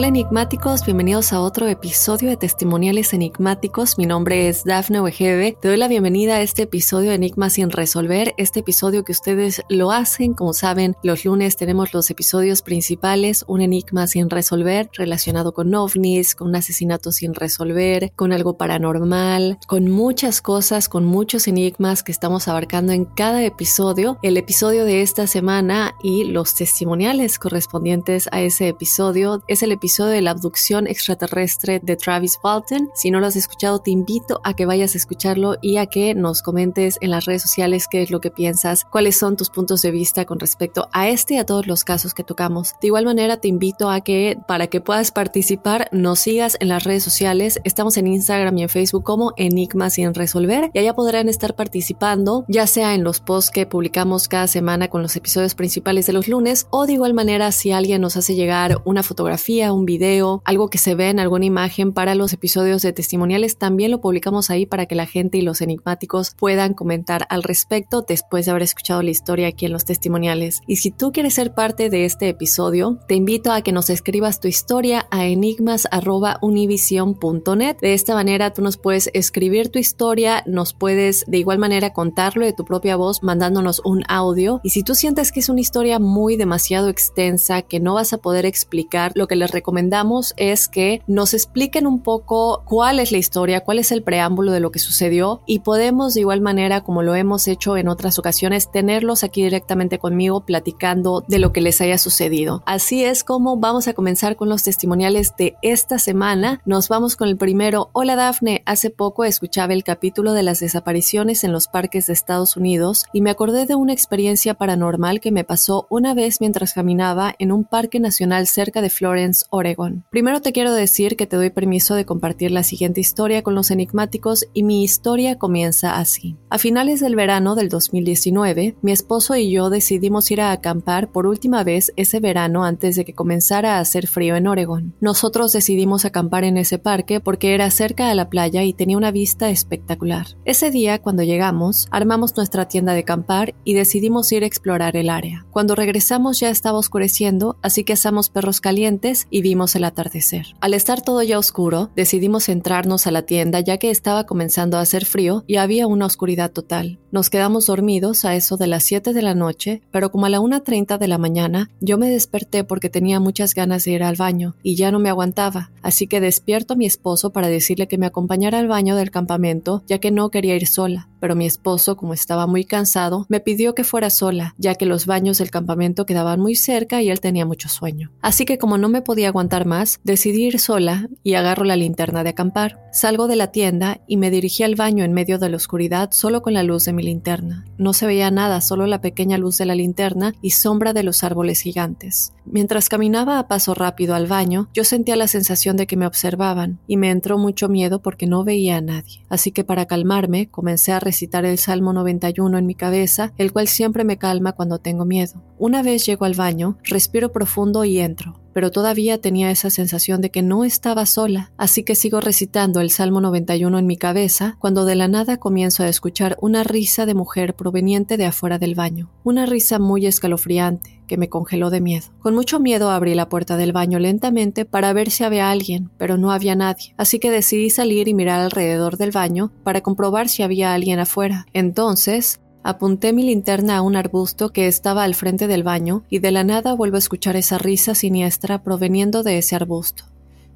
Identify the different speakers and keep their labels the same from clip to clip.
Speaker 1: Hola enigmáticos, bienvenidos a otro episodio de Testimoniales Enigmáticos. Mi nombre es Dafne Wegebe. Te doy la bienvenida a este episodio de Enigmas sin resolver, este episodio que ustedes lo hacen. Como saben, los lunes tenemos los episodios principales, un enigma sin resolver relacionado con ovnis, con un asesinato sin resolver, con algo paranormal, con muchas cosas, con muchos enigmas que estamos abarcando en cada episodio. El episodio de esta semana y los testimoniales correspondientes a ese episodio es el episodio de la abducción extraterrestre de Travis Walton. Si no lo has escuchado, te invito a que vayas a escucharlo y a que nos comentes en las redes sociales qué es lo que piensas, cuáles son tus puntos de vista con respecto a este y a todos los casos que tocamos. De igual manera, te invito a que para que puedas participar, nos sigas en las redes sociales. Estamos en Instagram y en Facebook como Enigma sin resolver y allá podrán estar participando, ya sea en los posts que publicamos cada semana con los episodios principales de los lunes o de igual manera si alguien nos hace llegar una fotografía, video, algo que se ve en alguna imagen para los episodios de testimoniales, también lo publicamos ahí para que la gente y los enigmáticos puedan comentar al respecto después de haber escuchado la historia aquí en los testimoniales. Y si tú quieres ser parte de este episodio, te invito a que nos escribas tu historia a enigmas.univision.net. De esta manera tú nos puedes escribir tu historia, nos puedes de igual manera contarlo de tu propia voz mandándonos un audio. Y si tú sientes que es una historia muy demasiado extensa, que no vas a poder explicar, lo que les recomendamos es que nos expliquen un poco cuál es la historia, cuál es el preámbulo de lo que sucedió y podemos de igual manera, como lo hemos hecho en otras ocasiones, tenerlos aquí directamente conmigo platicando de lo que les haya sucedido. Así es como vamos a comenzar con los testimoniales de esta semana. Nos vamos con el primero. Hola Dafne, hace poco escuchaba el capítulo de las desapariciones en los parques de Estados Unidos y me acordé de una experiencia paranormal que me pasó una vez mientras caminaba en un parque nacional cerca de Florence, Oregon. Primero te quiero decir que te doy permiso de compartir la siguiente historia con los enigmáticos y mi historia comienza así. A finales del verano del 2019, mi esposo y yo decidimos ir a acampar por última vez ese verano antes de que comenzara a hacer frío en Oregon. Nosotros decidimos acampar en ese parque porque era cerca de la playa y tenía una vista espectacular. Ese día, cuando llegamos, armamos nuestra tienda de acampar y decidimos ir a explorar el área. Cuando regresamos ya estaba oscureciendo, así que asamos perros calientes y vimos el atardecer. Al estar todo ya oscuro, decidimos entrarnos a la tienda ya que estaba comenzando a hacer frío y había una oscuridad total. Nos quedamos dormidos a eso de las 7 de la noche, pero como a la 1.30 de la mañana, yo me desperté porque tenía muchas ganas de ir al baño y ya no me aguantaba, así que despierto a mi esposo para decirle que me acompañara al baño del campamento ya que no quería ir sola. Pero mi esposo, como estaba muy cansado, me pidió que fuera sola, ya que los baños del campamento quedaban muy cerca y él tenía mucho sueño. Así que como no me podía aguantar más, decidí ir sola y agarro la linterna de acampar. Salgo de la tienda y me dirigí al baño en medio de la oscuridad solo con la luz de mi linterna. No se veía nada, solo la pequeña luz de la linterna y sombra de los árboles gigantes. Mientras caminaba a paso rápido al baño, yo sentía la sensación de que me observaban y me entró mucho miedo porque no veía a nadie. Así que para calmarme, comencé a recitar el Salmo 91 en mi cabeza, el cual siempre me calma cuando tengo miedo. Una vez llego al baño, respiro profundo y entro. Pero todavía tenía esa sensación de que no estaba sola, así que sigo recitando el Salmo 91 en mi cabeza cuando de la nada comienzo a escuchar una risa de mujer proveniente de afuera del baño, una risa muy escalofriante que me congeló de miedo. Con mucho miedo abrí la puerta del baño lentamente para ver si había alguien, pero no había nadie, así que decidí salir y mirar alrededor del baño para comprobar si había alguien afuera. Entonces, Apunté mi linterna a un arbusto que estaba al frente del baño y de la nada vuelvo a escuchar esa risa siniestra proveniendo de ese arbusto.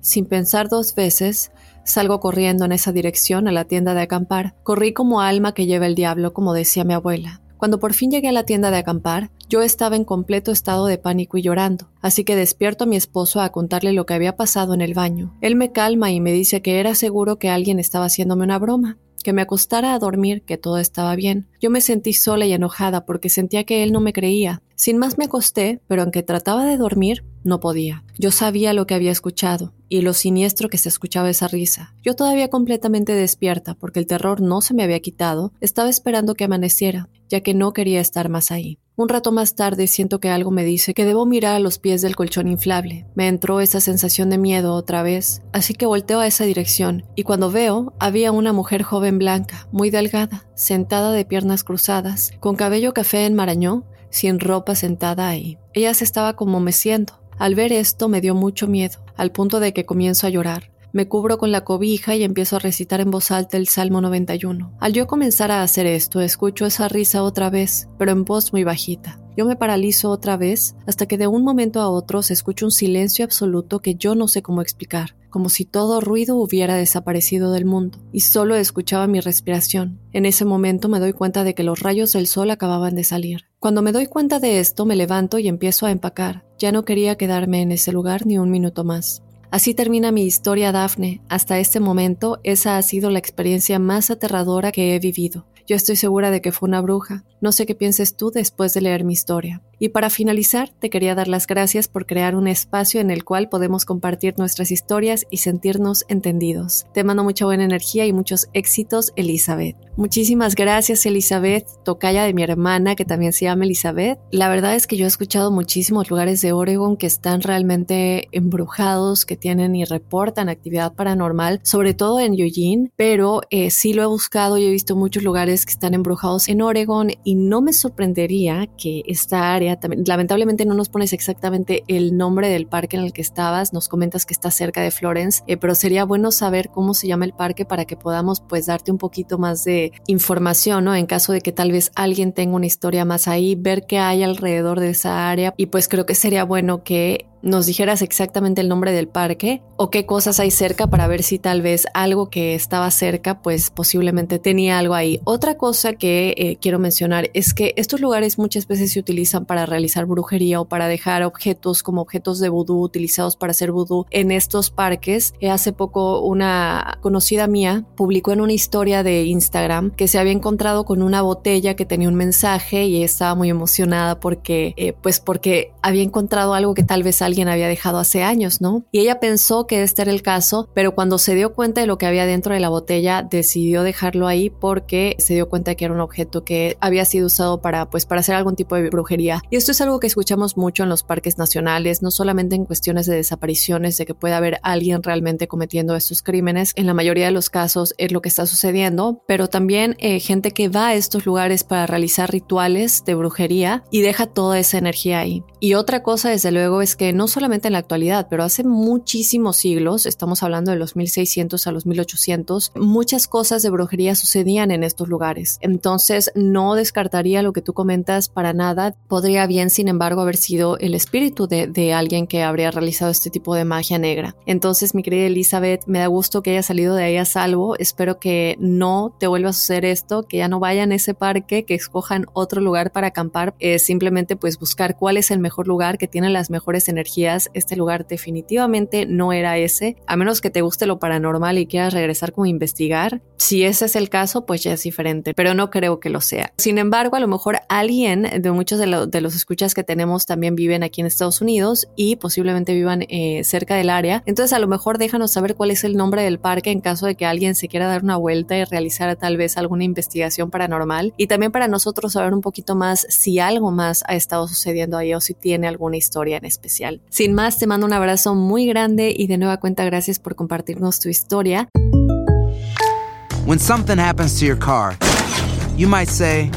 Speaker 1: Sin pensar dos veces, salgo corriendo en esa dirección a la tienda de acampar. Corrí como alma que lleva el diablo, como decía mi abuela. Cuando por fin llegué a la tienda de acampar, yo estaba en completo estado de pánico y llorando, así que despierto a mi esposo a contarle lo que había pasado en el baño. Él me calma y me dice que era seguro que alguien estaba haciéndome una broma, que me acostara a dormir, que todo estaba bien. Yo me sentí sola y enojada porque sentía que él no me creía. Sin más me acosté, pero aunque trataba de dormir, no podía. Yo sabía lo que había escuchado y lo siniestro que se escuchaba esa risa. Yo todavía completamente despierta porque el terror no se me había quitado, estaba esperando que amaneciera, ya que no quería estar más ahí. Un rato más tarde siento que algo me dice que debo mirar a los pies del colchón inflable. Me entró esa sensación de miedo otra vez, así que volteo a esa dirección y cuando veo había una mujer joven blanca, muy delgada, sentada de piernas cruzadas, con cabello café en marañón, sin ropa sentada ahí. Ella se estaba como meciendo. Al ver esto me dio mucho miedo, al punto de que comienzo a llorar. Me cubro con la cobija y empiezo a recitar en voz alta el Salmo 91. Al yo comenzar a hacer esto, escucho esa risa otra vez, pero en voz muy bajita. Yo me paralizo otra vez hasta que de un momento a otro se escucha un silencio absoluto que yo no sé cómo explicar, como si todo ruido hubiera desaparecido del mundo, y solo escuchaba mi respiración. En ese momento me doy cuenta de que los rayos del sol acababan de salir. Cuando me doy cuenta de esto, me levanto y empiezo a empacar. Ya no quería quedarme en ese lugar ni un minuto más. Así termina mi historia, Daphne. Hasta este momento, esa ha sido la experiencia más aterradora que he vivido. Yo estoy segura de que fue una bruja. No sé qué pienses tú después de leer mi historia. Y para finalizar, te quería dar las gracias por crear un espacio en el cual podemos compartir nuestras historias y sentirnos entendidos. Te mando mucha buena energía y muchos éxitos, Elizabeth. Muchísimas gracias, Elizabeth, tocaya de mi hermana, que también se llama Elizabeth. La verdad es que yo he escuchado muchísimos lugares de Oregon que están realmente embrujados, que tienen y reportan actividad paranormal, sobre todo en Eugene, pero eh, sí lo he buscado y he visto muchos lugares que están embrujados en Oregon y no me sorprendería que esta área, también, lamentablemente no nos pones exactamente el nombre del parque en el que estabas, nos comentas que está cerca de Florence, eh, pero sería bueno saber cómo se llama el parque para que podamos pues darte un poquito más de información, ¿no? En caso de que tal vez alguien tenga una historia más ahí, ver qué hay alrededor de esa área y pues creo que sería bueno que nos dijeras exactamente el nombre del parque o qué cosas hay cerca para ver si tal vez algo que estaba cerca pues posiblemente tenía algo ahí. Otra cosa que eh, quiero mencionar es que estos lugares muchas veces se utilizan para realizar brujería o para dejar objetos como objetos de vudú utilizados para hacer vudú en estos parques. Eh, hace poco una conocida mía publicó en una historia de Instagram que se había encontrado con una botella que tenía un mensaje y estaba muy emocionada porque eh, pues porque había encontrado algo que tal vez alguien alguien había dejado hace años, ¿no? Y ella pensó que este era el caso, pero cuando se dio cuenta de lo que había dentro de la botella, decidió dejarlo ahí porque se dio cuenta que era un objeto que había sido usado para, pues, para hacer algún tipo de brujería. Y esto es algo que escuchamos mucho en los parques nacionales, no solamente en cuestiones de desapariciones, de que puede haber alguien realmente cometiendo estos crímenes. En la mayoría de los casos es lo que está sucediendo, pero también eh, gente que va a estos lugares para realizar rituales de brujería y deja toda esa energía ahí. Y otra cosa, desde luego, es que no no solamente en la actualidad, pero hace muchísimos siglos, estamos hablando de los 1600 a los 1800, muchas cosas de brujería sucedían en estos lugares. Entonces, no descartaría lo que tú comentas para nada. Podría bien, sin embargo, haber sido el espíritu de, alguien que habría realizado este tipo de magia negra. Entonces, mi querida Elizabeth, me da gusto que haya salido de ahí a salvo. Espero que no te vuelva a suceder esto, que ya no vayan a ese parque, que escojan otro lugar para acampar. Eh, simplemente, pues, buscar cuál es el mejor lugar que tiene las mejores energías este lugar definitivamente no era ese, a menos que te guste lo paranormal y quieras regresar como investigar. Si ese es el caso, pues ya es diferente, pero no creo que lo sea. Sin embargo, a lo mejor alguien de muchos de, los escuchas que tenemos también viven aquí en Estados Unidos y posiblemente vivan eh, cerca del área. Entonces, a lo mejor déjanos saber cuál es el nombre del parque en caso de que alguien se quiera dar una vuelta y realizar tal vez alguna investigación paranormal. Y también para nosotros saber un poquito más si algo más ha estado sucediendo ahí o si tiene alguna historia en especial. Genial. Sin más, te mando un abrazo muy grande y de nueva cuenta gracias por compartirnos tu historia.
Speaker 2: When something happens to your car, you might say,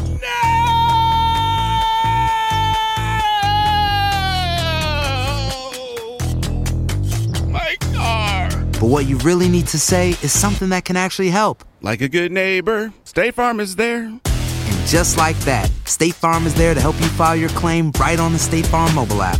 Speaker 3: My car.
Speaker 2: but what you really need to say is something that can actually help.
Speaker 3: Like a good neighbor, State Farm is there.
Speaker 2: And just like that, State Farm is there to help you file your claim right on the State Farm mobile app.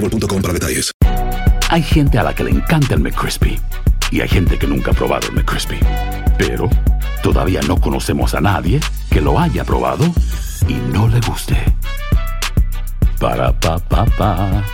Speaker 4: boostmobile.com para detalles.
Speaker 5: Hay gente a la que le encanta el McCrispy y hay gente que nunca ha probado el McCrispy. Pero todavía no conocemos a nadie que lo haya probado y no le guste. Para pa pa pa.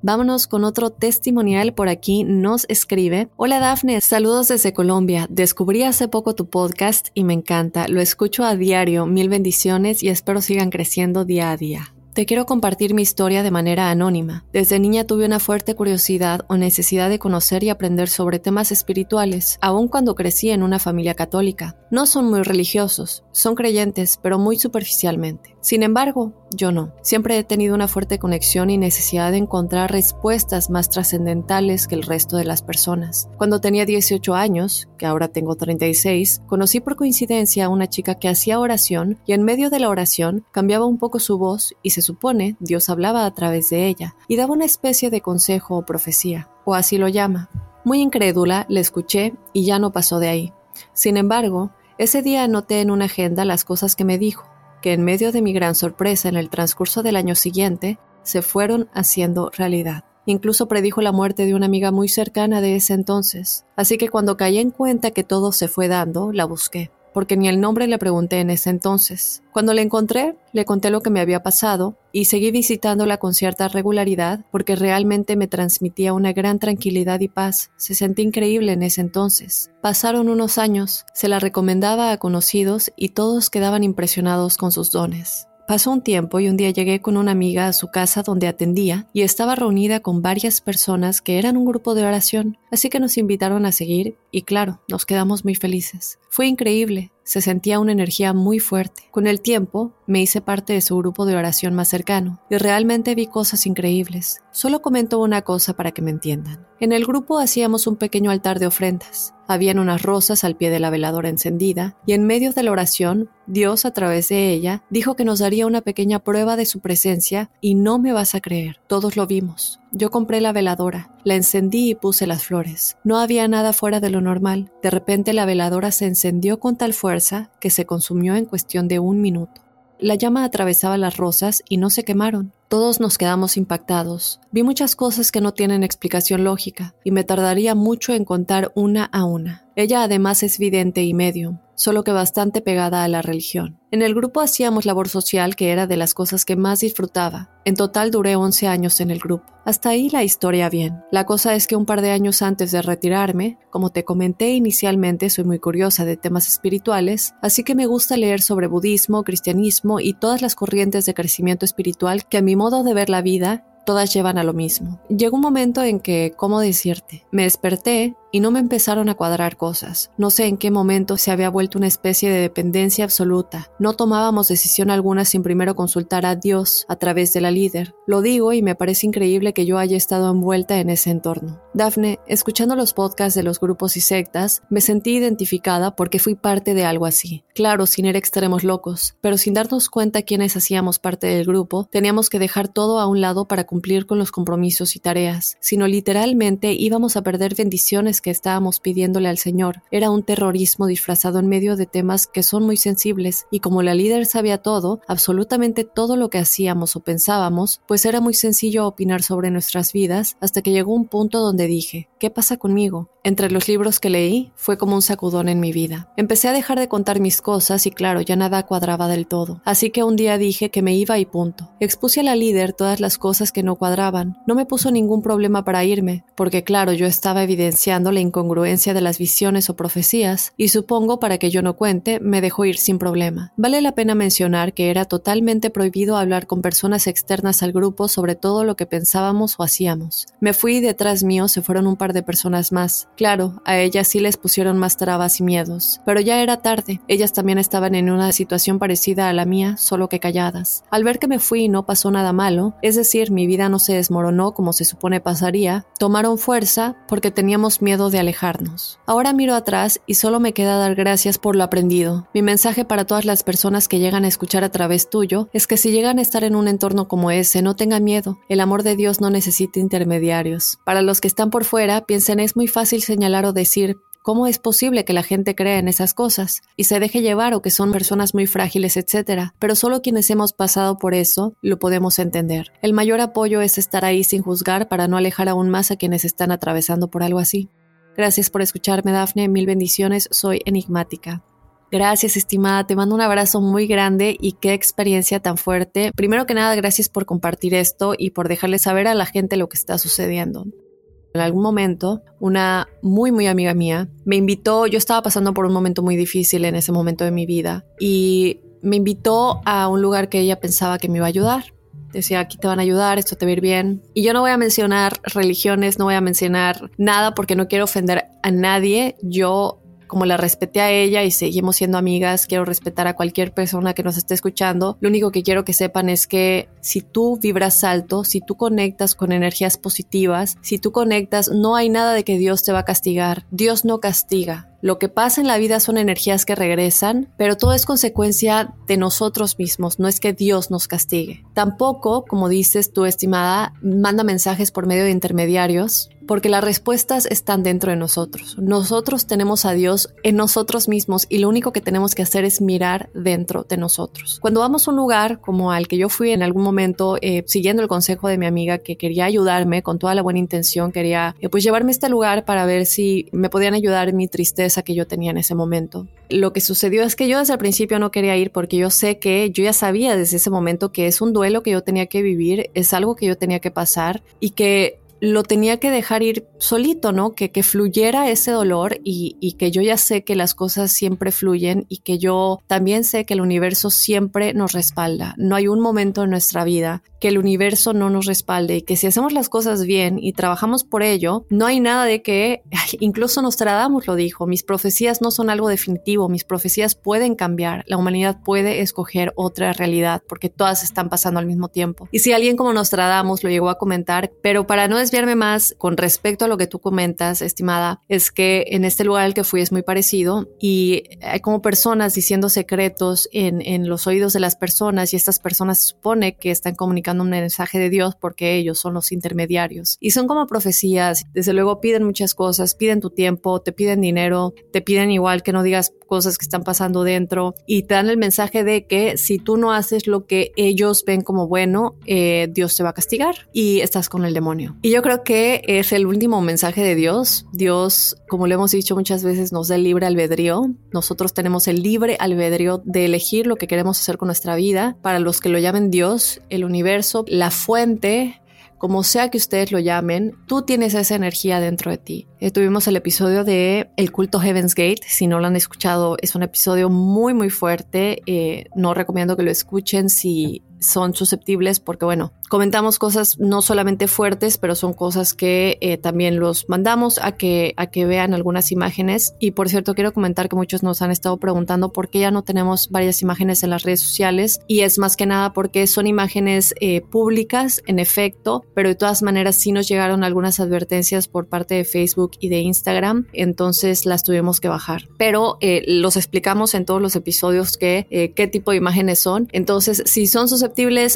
Speaker 1: Vámonos con otro testimonial por aquí. Nos escribe. Hola Dafne, saludos desde Colombia. Descubrí hace poco tu podcast y me encanta. Lo escucho a diario. Mil bendiciones y espero sigan creciendo día a día. Te quiero compartir mi historia de manera anónima. Desde niña tuve una fuerte curiosidad o necesidad de conocer y aprender sobre temas espirituales, aun cuando crecí en una familia católica. No son muy religiosos, son creyentes, pero muy superficialmente. Sin embargo, yo no. Siempre he tenido una fuerte conexión y necesidad de encontrar respuestas más trascendentales que el resto de las personas. Cuando tenía 18 años, que ahora tengo 36, conocí por coincidencia a una chica que hacía oración y en medio de la oración cambiaba un poco su voz y se supone Dios hablaba a través de ella y daba una especie de consejo o profecía, o así lo llama. Muy incrédula, le escuché y ya no pasó de ahí. Sin embargo, ese día anoté en una agenda las cosas que me dijo que en medio de mi gran sorpresa en el transcurso del año siguiente, se fueron haciendo realidad. Incluso predijo la muerte de una amiga muy cercana de ese entonces, así que cuando caí en cuenta que todo se fue dando, la busqué, porque ni el nombre le pregunté en ese entonces. Cuando la encontré, le conté lo que me había pasado y seguí visitándola con cierta regularidad porque realmente me transmitía una gran tranquilidad y paz. Se sentía increíble en ese entonces. Pasaron unos años, se la recomendaba a conocidos y todos quedaban impresionados con sus dones. Pasó un tiempo y un día llegué con una amiga a su casa donde atendía y estaba reunida con varias personas que eran un grupo de oración, así que nos invitaron a seguir y claro, nos quedamos muy felices. Fue increíble, se sentía una energía muy fuerte. Con el tiempo, me hice parte de su grupo de oración más cercano y realmente vi cosas increíbles. Solo comento una cosa para que me entiendan. En el grupo hacíamos un pequeño altar de ofrendas. Habían unas rosas al pie de la veladora encendida y en medio de la oración, Dios a través de ella dijo que nos daría una pequeña prueba de su presencia y no me vas a creer. Todos lo vimos. Yo compré la veladora, la encendí y puse las flores. No había nada fuera de lo normal. De repente la veladora se encendió con tal fuerza que se consumió en cuestión de un minuto. La llama atravesaba las rosas y no se quemaron. Todos nos quedamos impactados. Vi muchas cosas que no tienen explicación lógica y me tardaría mucho en contar una a una. Ella además es vidente y medium, solo que bastante pegada a la religión. En el grupo hacíamos labor social, que era de las cosas que más disfrutaba. En total duré 11 años en el grupo. Hasta ahí la historia bien. La cosa es que un par de años antes de retirarme, como te comenté inicialmente, soy muy curiosa de temas espirituales, así que me gusta leer sobre budismo, cristianismo y todas las corrientes de crecimiento espiritual que a mi modo de ver la vida todas llevan a lo mismo. Llegó un momento en que, ¿cómo decirte? Me desperté y no me empezaron a cuadrar cosas. No sé en qué momento se había vuelto una especie de dependencia absoluta. No tomábamos decisión alguna sin primero consultar a Dios a través de la líder. Lo digo y me parece increíble que yo haya estado envuelta en ese entorno. Dafne, escuchando los podcasts de los grupos y sectas, me sentí identificada porque fui parte de algo así. Claro, sin ir extremos locos, pero sin darnos cuenta quienes hacíamos parte del grupo, teníamos que dejar todo a un lado para cumplir con los compromisos y tareas, sino literalmente íbamos a perder bendiciones que estábamos pidiéndole al Señor. Era un terrorismo disfrazado en medio de temas que son muy sensibles y como la líder sabía todo, absolutamente todo lo que hacíamos o pensábamos, pues era muy sencillo opinar sobre nuestras vidas hasta que llegó un punto donde dije, ¿qué pasa conmigo? Entre los libros que leí fue como un sacudón en mi vida. Empecé a dejar de contar mis cosas y claro, ya nada cuadraba del todo. Así que un día dije que me iba y punto. Expuse a la líder todas las cosas que no cuadraban. No me puso ningún problema para irme, porque claro, yo estaba evidenciando la incongruencia de las visiones o profecías, y supongo para que yo no cuente, me dejó ir sin problema. Vale la pena mencionar que era totalmente prohibido hablar con personas externas al grupo sobre todo lo que pensábamos o hacíamos. Me fui y detrás mío se fueron un par de personas más. Claro, a ellas sí les pusieron más trabas y miedos, pero ya era tarde. Ellas también estaban en una situación parecida a la mía, solo que calladas. Al ver que me fui y no pasó nada malo, es decir, mi vida no se desmoronó como se supone pasaría, tomaron fuerza porque teníamos miedo de alejarnos. Ahora miro atrás y solo me queda dar gracias por lo aprendido. Mi mensaje para todas las personas que llegan a escuchar a través tuyo es que si llegan a estar en un entorno como ese, no tengan miedo. El amor de Dios no necesita intermediarios. Para los que están por fuera, piensen es muy fácil señalar o decir, ¿Cómo es posible que la gente crea en esas cosas y se deje llevar o que son personas muy frágiles, etcétera? Pero solo quienes hemos pasado por eso lo podemos entender. El mayor apoyo es estar ahí sin juzgar para no alejar aún más a quienes están atravesando por algo así. Gracias por escucharme, Dafne. Mil bendiciones. Soy enigmática. Gracias, estimada. Te mando un abrazo muy grande y qué experiencia tan fuerte. Primero que nada, gracias por compartir esto y por dejarle saber a la gente lo que está sucediendo. En algún momento, una muy, muy amiga mía me invitó, yo estaba pasando por un momento muy difícil en ese momento de mi vida y me invitó a un lugar que ella pensaba que me iba a ayudar. Decía, aquí te van a ayudar, esto te va a ir bien. Y yo no voy a mencionar religiones, no voy a mencionar nada porque no quiero ofender a nadie. Yo como la respeté a ella y seguimos siendo amigas, quiero respetar a cualquier persona que nos esté escuchando. Lo único que quiero que sepan es que si tú vibras alto, si tú conectas con energías positivas, si tú conectas, no hay nada de que Dios te va a castigar. Dios no castiga. Lo que pasa en la vida son energías que regresan, pero todo es consecuencia de nosotros mismos, no es que Dios nos castigue. Tampoco, como dices tú, estimada, manda mensajes por medio de intermediarios, porque las respuestas están dentro de nosotros. Nosotros tenemos a Dios en nosotros mismos y lo único que tenemos que hacer es mirar dentro de nosotros. Cuando vamos a un lugar como al que yo fui en algún momento, eh, siguiendo el consejo de mi amiga que quería ayudarme con toda la buena intención, quería eh, pues llevarme a este lugar para ver si me podían ayudar mi tristeza que yo tenía en ese momento. Lo que sucedió es que yo desde el principio no quería ir porque yo sé que yo ya sabía desde ese momento que es un duelo que yo tenía que vivir, es algo que yo tenía que pasar y que lo tenía que dejar ir solito, ¿no? Que, que fluyera ese dolor y, y, que yo ya sé que las cosas siempre fluyen y que yo también sé que el universo siempre nos respalda. No hay un momento en nuestra vida que el universo no nos respalde y que si hacemos las cosas bien y trabajamos por ello, no hay nada de que, incluso Nostradamus lo dijo, mis profecías no son algo definitivo, mis profecías pueden cambiar, la humanidad puede escoger otra realidad porque todas están pasando al mismo tiempo. Y si alguien como Nostradamus lo llegó a comentar, pero para no desviarme más con respecto a lo que tú comentas, estimada, es que en este lugar al que fui es muy parecido y hay como personas diciendo secretos en, en los oídos de las personas y estas personas se supone que están comunicando un mensaje de Dios porque ellos son los intermediarios. Y son como profecías, desde luego piden muchas cosas, piden tu tiempo, te piden dinero, te piden igual que no digas cosas que están pasando dentro y te dan el mensaje de que si tú no haces lo que ellos ven como bueno, eh, Dios te va a castigar y estás con el demonio. Y yo creo que es el último mensaje de Dios. Dios, como lo hemos dicho muchas veces, nos da el libre albedrío. Nosotros tenemos el libre albedrío de elegir lo que queremos hacer con nuestra vida. Para los que lo llamen Dios, el universo, la fuente, como sea que ustedes lo llamen, tú tienes esa energía dentro de ti. Eh, tuvimos el episodio de El culto Heaven's Gate. Si no lo han escuchado, es un episodio muy, muy fuerte. Eh, no recomiendo que lo escuchen si son susceptibles porque, bueno, comentamos cosas no solamente fuertes, pero son cosas que eh, también los mandamos a que, a que vean algunas imágenes. Y por cierto, quiero comentar que muchos nos han estado preguntando por qué ya no tenemos varias imágenes en las redes sociales. Y es más que nada porque son imágenes eh, públicas, en efecto, pero de todas maneras sí nos llegaron algunas advertencias por parte de Facebook y de Instagram, entonces las tuvimos que bajar. Pero eh, los explicamos en todos los episodios que, qué tipo de imágenes son. Entonces, si son susceptibles,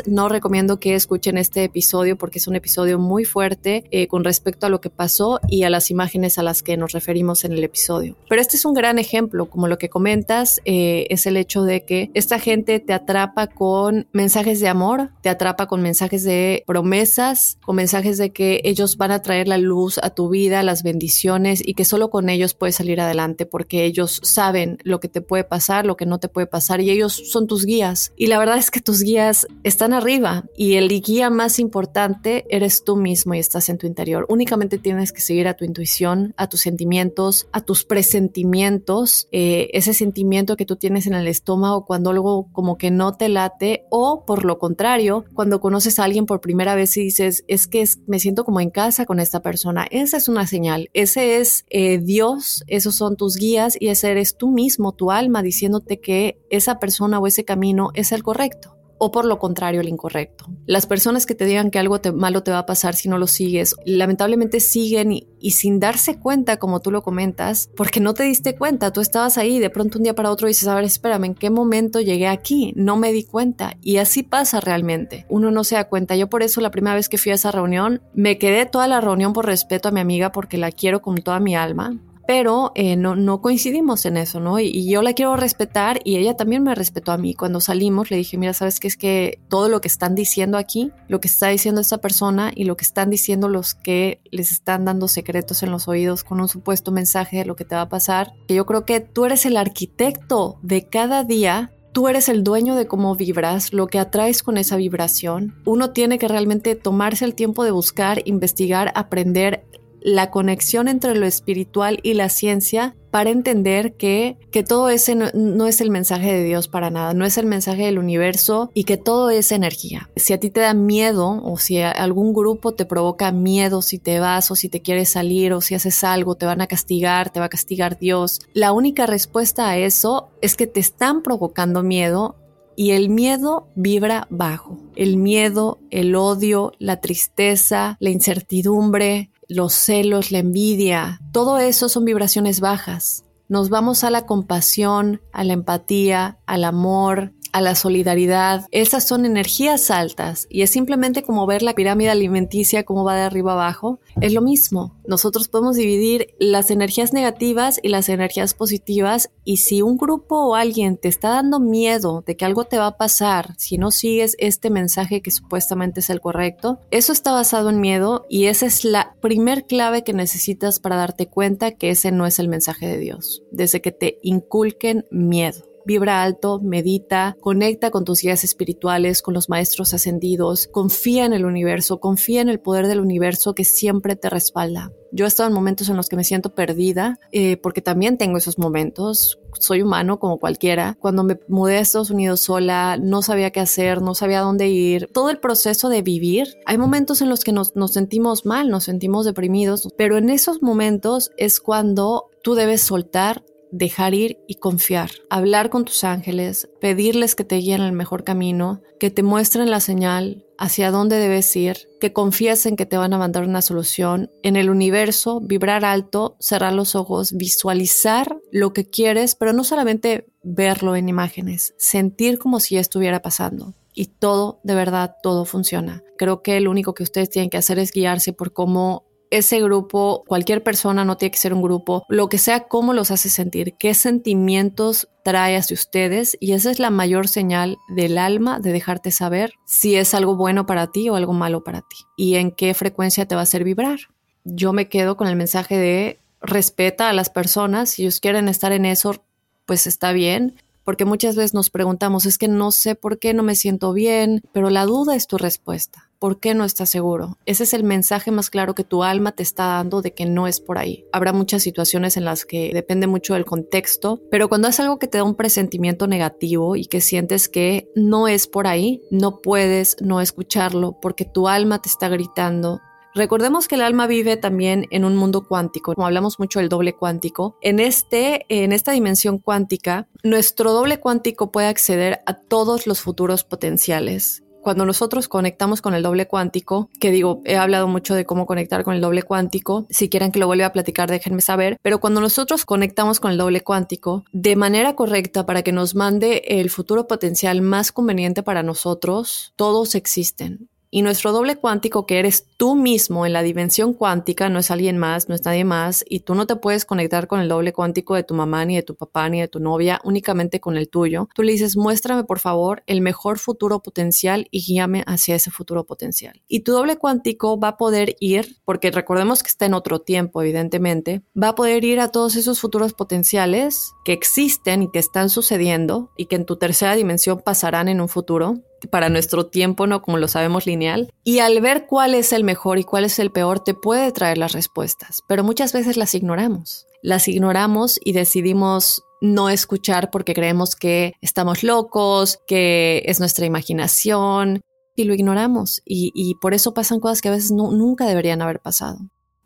Speaker 1: no recomiendo que escuchen este episodio porque es un episodio muy fuerte eh, con respecto a lo que pasó y a las imágenes a las que nos referimos en el episodio. Pero este es un gran ejemplo, como lo que comentas, eh, es el hecho de que esta gente te atrapa con mensajes de amor, te atrapa con mensajes de promesas, con mensajes de que ellos van a traer la luz a tu vida, las bendiciones y que solo con ellos puedes salir adelante porque ellos saben lo que te puede pasar, lo que no te puede pasar y ellos son tus guías. Y la verdad es que tus guías están arriba y el guía más importante eres tú mismo y estás en tu interior. Únicamente tienes que seguir a tu intuición, a tus sentimientos, a tus presentimientos, eh, ese sentimiento que tú tienes en el estómago cuando algo como que no te late o por lo contrario, cuando conoces a alguien por primera vez y dices, es que me siento como en casa con esta persona. Esa es una señal, ese es eh, Dios, esos son tus guías y ese eres tú mismo, tu alma, diciéndote que esa persona o ese camino es el correcto o por lo contrario el incorrecto. Las personas que te digan que algo malo te va a pasar si no lo sigues, lamentablemente siguen y, sin darse cuenta, como tú lo comentas, porque no te diste cuenta, tú estabas ahí, de pronto un día para otro dices, a ver, espérame, ¿en qué momento llegué aquí? No me di cuenta. Y así pasa realmente. Uno no se da cuenta. Yo por eso la primera vez que fui a esa reunión, me quedé toda la reunión por respeto a mi amiga porque la quiero con toda mi alma pero eh, no, no, coincidimos en eso, ¿no? Y, yo la quiero respetar y ella también me respetó a mí. Cuando salimos le dije, mira, ¿sabes qué es que todo lo que están diciendo aquí, lo que está diciendo esta persona y lo que están diciendo los que les están dando secretos en los oídos con un supuesto mensaje de lo que te va a pasar, que yo creo que tú eres el arquitecto de cada día Tú eres el dueño de cómo vibras, lo que atraes con esa vibración. Uno tiene que realmente tomarse el tiempo de buscar, investigar, aprender la conexión entre lo espiritual y la ciencia para entender que, que todo ese no, es el mensaje de Dios para nada, no es el mensaje del universo y que todo es energía. Si a ti te da miedo o si algún grupo te provoca miedo si te vas o si te quieres salir o si haces algo, te van a castigar, te va a castigar Dios, la única respuesta a eso es que te están provocando miedo y el miedo vibra bajo. El miedo, el odio, la tristeza, la incertidumbre, los celos, la envidia, todo eso son vibraciones bajas. Nos vamos a la compasión, a la empatía, al amor, a la solidaridad. Esas son energías altas y es simplemente como ver la pirámide alimenticia, cómo va de arriba abajo. Es lo mismo. Nosotros podemos dividir las energías negativas y las energías positivas y si un grupo o alguien te está dando miedo de que algo te va a pasar si no sigues este mensaje que supuestamente es el correcto, eso está basado en miedo y esa es la primer clave que necesitas para darte cuenta que ese no es el mensaje de Dios, desde que te inculquen miedo vibra alto, medita, conecta con tus guías espirituales, con los maestros ascendidos, confía en el universo, confía en el poder del universo que siempre te respalda. Yo he estado en momentos en los que me siento perdida, eh, porque también tengo esos momentos. Soy humano como cualquiera. Cuando me mudé a Estados Unidos sola, no sabía qué hacer, no sabía dónde ir. Todo el proceso de vivir, hay momentos en los que nos, nos sentimos mal, nos sentimos deprimidos, pero en esos momentos es cuando tú debes soltar dejar ir y confiar, hablar con tus ángeles, pedirles que te guíen el mejor camino, que te muestren la señal hacia dónde debes ir, que confíes en que te van a mandar una solución, en el universo, vibrar alto, cerrar los ojos, visualizar lo que quieres, pero no solamente verlo en imágenes, sentir como si estuviera pasando. Y todo, de verdad, todo funciona. Creo que lo único que ustedes tienen que hacer es guiarse por cómo ese grupo, cualquier persona, no tiene que ser un grupo, lo que sea, cómo los hace sentir, qué sentimientos trae hacia ustedes y esa es la mayor señal del alma de dejarte saber si es algo bueno para ti o algo malo para ti y en qué frecuencia te va a hacer vibrar. Yo me quedo con el mensaje de respeta a las personas, si ellos quieren estar en eso, pues está bien, porque muchas veces nos preguntamos, es que no sé por qué no me siento bien, pero la duda es tu respuesta. ¿Por qué no estás seguro? Ese es el mensaje más claro que tu alma te está dando de que no es por ahí. Habrá muchas situaciones en las que depende mucho del contexto, pero cuando es algo que te da un presentimiento negativo y que sientes que no es por ahí, no puedes no escucharlo porque tu alma te está gritando Recordemos que el alma vive también en un mundo cuántico, como hablamos mucho del doble cuántico. En, este, en esta dimensión cuántica, nuestro doble cuántico puede acceder a todos los futuros potenciales cuando nosotros conectamos con el doble cuántico, que digo, he hablado mucho de cómo conectar con el doble cuántico, si quieren que lo vuelva a platicar, déjenme saber, pero cuando nosotros conectamos con el doble cuántico de manera correcta para que nos mande el futuro potencial más conveniente para nosotros, todos existen. Y nuestro doble cuántico, que eres tú mismo en la dimensión cuántica, no es alguien más, no es nadie más, y tú no te puedes conectar con el doble cuántico de tu mamá, ni de tu papá, ni de tu novia, únicamente con el tuyo. Tú le dices, muéstrame por favor el mejor futuro potencial y guíame hacia ese futuro potencial. Y tu doble cuántico va a poder ir, porque recordemos que está en otro tiempo, evidentemente, va a poder ir a todos esos futuros potenciales que existen y que están sucediendo y que en tu tercera dimensión pasarán en un futuro para nuestro tiempo, ¿no? Como lo sabemos lineal. Y al ver cuál es el mejor y cuál es el peor, te puede traer las respuestas, pero muchas veces las ignoramos. Las ignoramos y decidimos no escuchar porque creemos que estamos locos, que es nuestra imaginación y lo ignoramos. Y, por eso pasan cosas que a veces nunca deberían haber pasado.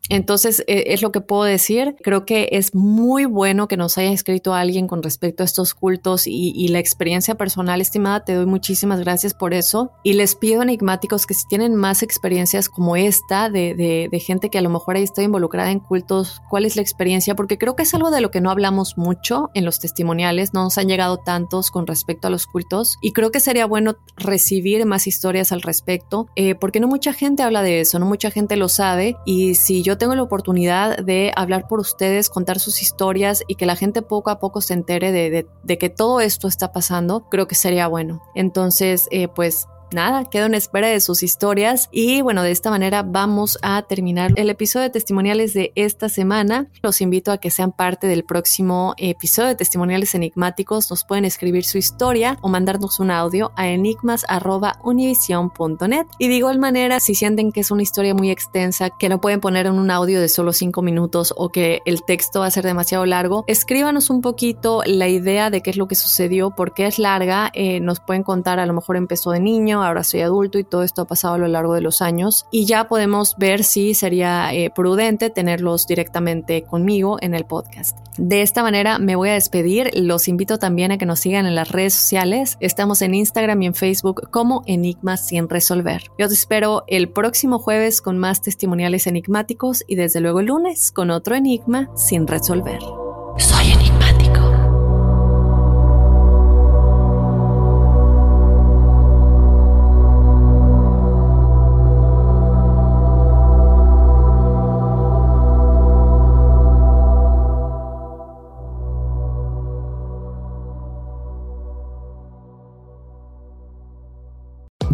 Speaker 1: Entonces, e, es lo que puedo decir. Creo que es muy bueno que nos haya escrito alguien con respecto a estos cultos y, la experiencia personal, estimada. Te doy muchísimas gracias por eso. Y les pido enigmáticos que si tienen más experiencias como esta de, gente que a lo mejor ahí está involucrada en cultos, ¿cuál es la experiencia? Porque creo que es algo de lo que no hablamos mucho en los testimoniales. No nos han llegado tantos con respecto a los cultos. Y creo que sería bueno recibir más historias al respecto, eh, porque no mucha gente habla de eso, no mucha gente lo sabe. Y si yo tengo la oportunidad de hablar por ustedes, contar sus historias y que la gente poco a poco se entere de, que todo esto está pasando, creo que sería bueno. Entonces, eh, pues nada, quedo en espera de sus historias y bueno, de esta manera vamos a terminar el episodio de testimoniales de esta semana. Los invito a que sean parte del próximo episodio de testimoniales enigmáticos. Nos pueden escribir su historia o mandarnos un audio a enigmas.univision.net y de igual manera, si sienten que es una historia muy extensa, que no pueden poner en un audio de solo cinco minutos o que el texto va a ser demasiado largo, escríbanos un poquito la idea de qué es lo que sucedió, por qué es larga, eh, nos pueden contar a lo mejor empezó de niño, ahora soy adulto y todo esto ha pasado a lo largo de los años y ya podemos ver si sería eh, prudente tenerlos directamente conmigo en el podcast. De esta manera me voy a despedir, los invito también a que nos sigan en las redes sociales, estamos en Instagram y en Facebook como Enigmas sin resolver. Yo te espero el próximo jueves con más testimoniales enigmáticos y desde luego el lunes con otro enigma sin resolver. Soy enigmático.